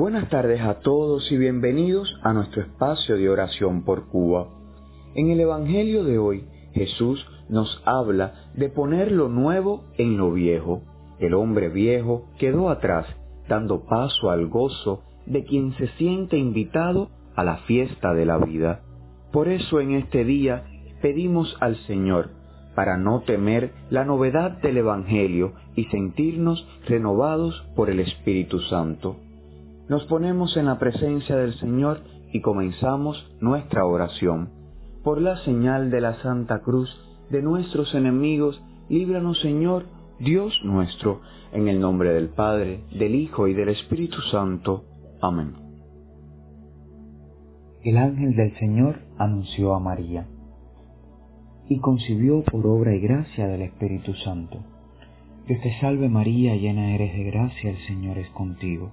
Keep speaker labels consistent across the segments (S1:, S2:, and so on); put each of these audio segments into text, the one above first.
S1: Buenas tardes a todos y bienvenidos a nuestro espacio de oración por Cuba. En el Evangelio de hoy, Jesús nos habla de poner lo nuevo en lo viejo. El hombre viejo quedó atrás, dando paso al gozo de quien se siente invitado a la fiesta de la vida. Por eso en este día pedimos al Señor, para no temer la novedad del Evangelio y sentirnos renovados por el Espíritu Santo nos ponemos en la presencia del Señor y comenzamos nuestra oración. Por la señal de la Santa Cruz de nuestros enemigos, líbranos Señor, Dios nuestro, en el nombre del Padre, del Hijo y del Espíritu Santo. Amén.
S2: El ángel del Señor anunció a María y concibió por obra y gracia del Espíritu Santo. Dios te salve María, llena eres de gracia, el Señor es contigo.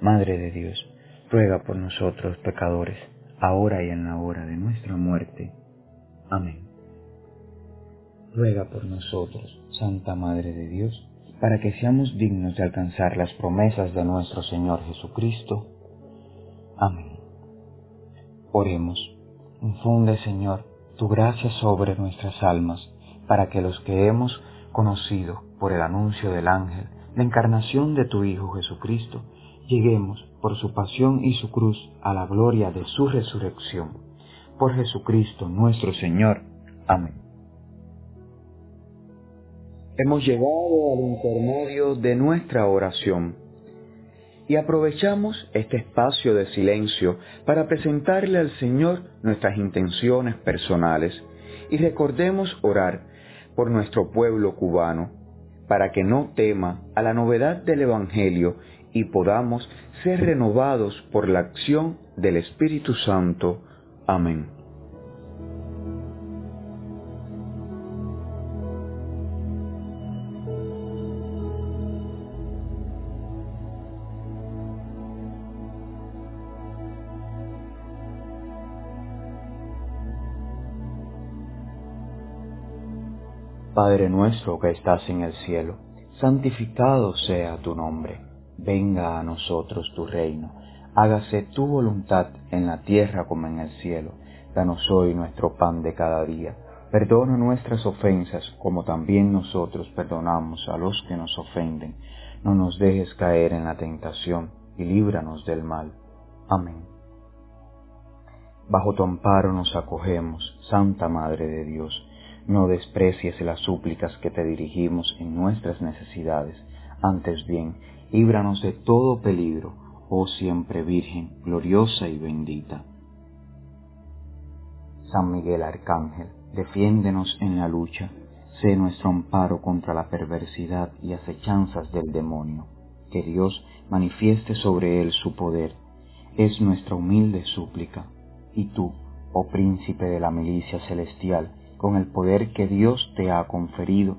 S2: Madre de Dios, ruega por nosotros pecadores, ahora y en la hora de nuestra muerte. Amén. Ruega por nosotros, Santa Madre de Dios, para que seamos dignos de alcanzar las promesas de nuestro Señor Jesucristo. Amén. Oremos. Infunde, Señor, tu gracia sobre nuestras almas, para que los que hemos conocido por el anuncio del ángel la encarnación de tu Hijo Jesucristo, lleguemos por su pasión y su cruz a la gloria de su resurrección. Por Jesucristo nuestro Señor. Amén.
S1: Hemos llegado al intermedio de nuestra oración y aprovechamos este espacio de silencio para presentarle al Señor nuestras intenciones personales y recordemos orar por nuestro pueblo cubano para que no tema a la novedad del Evangelio y podamos ser renovados por la acción del Espíritu Santo. Amén.
S2: Padre nuestro que estás en el cielo, santificado sea tu nombre venga a nosotros tu reino, hágase tu voluntad en la tierra como en el cielo. Danos hoy nuestro pan de cada día. Perdona nuestras ofensas como también nosotros perdonamos a los que nos ofenden. No nos dejes caer en la tentación y líbranos del mal. Amén. Bajo tu amparo nos acogemos, Santa Madre de Dios. No desprecies las súplicas que te dirigimos en nuestras necesidades. Antes bien, líbranos de todo peligro, oh siempre Virgen, gloriosa y bendita. San Miguel Arcángel, defiéndenos en la lucha, sé nuestro amparo contra la perversidad y acechanzas del demonio. Que Dios manifieste sobre él su poder, es nuestra humilde súplica. Y tú, oh príncipe de la milicia celestial, con el poder que Dios te ha conferido,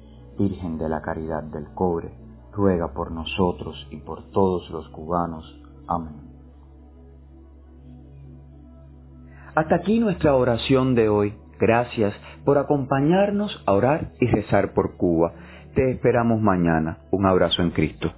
S2: Virgen de la Caridad del Cobre, ruega por nosotros y por todos los cubanos. Amén. Hasta aquí nuestra oración de hoy. Gracias por acompañarnos a orar y rezar por Cuba. Te esperamos mañana. Un abrazo en Cristo.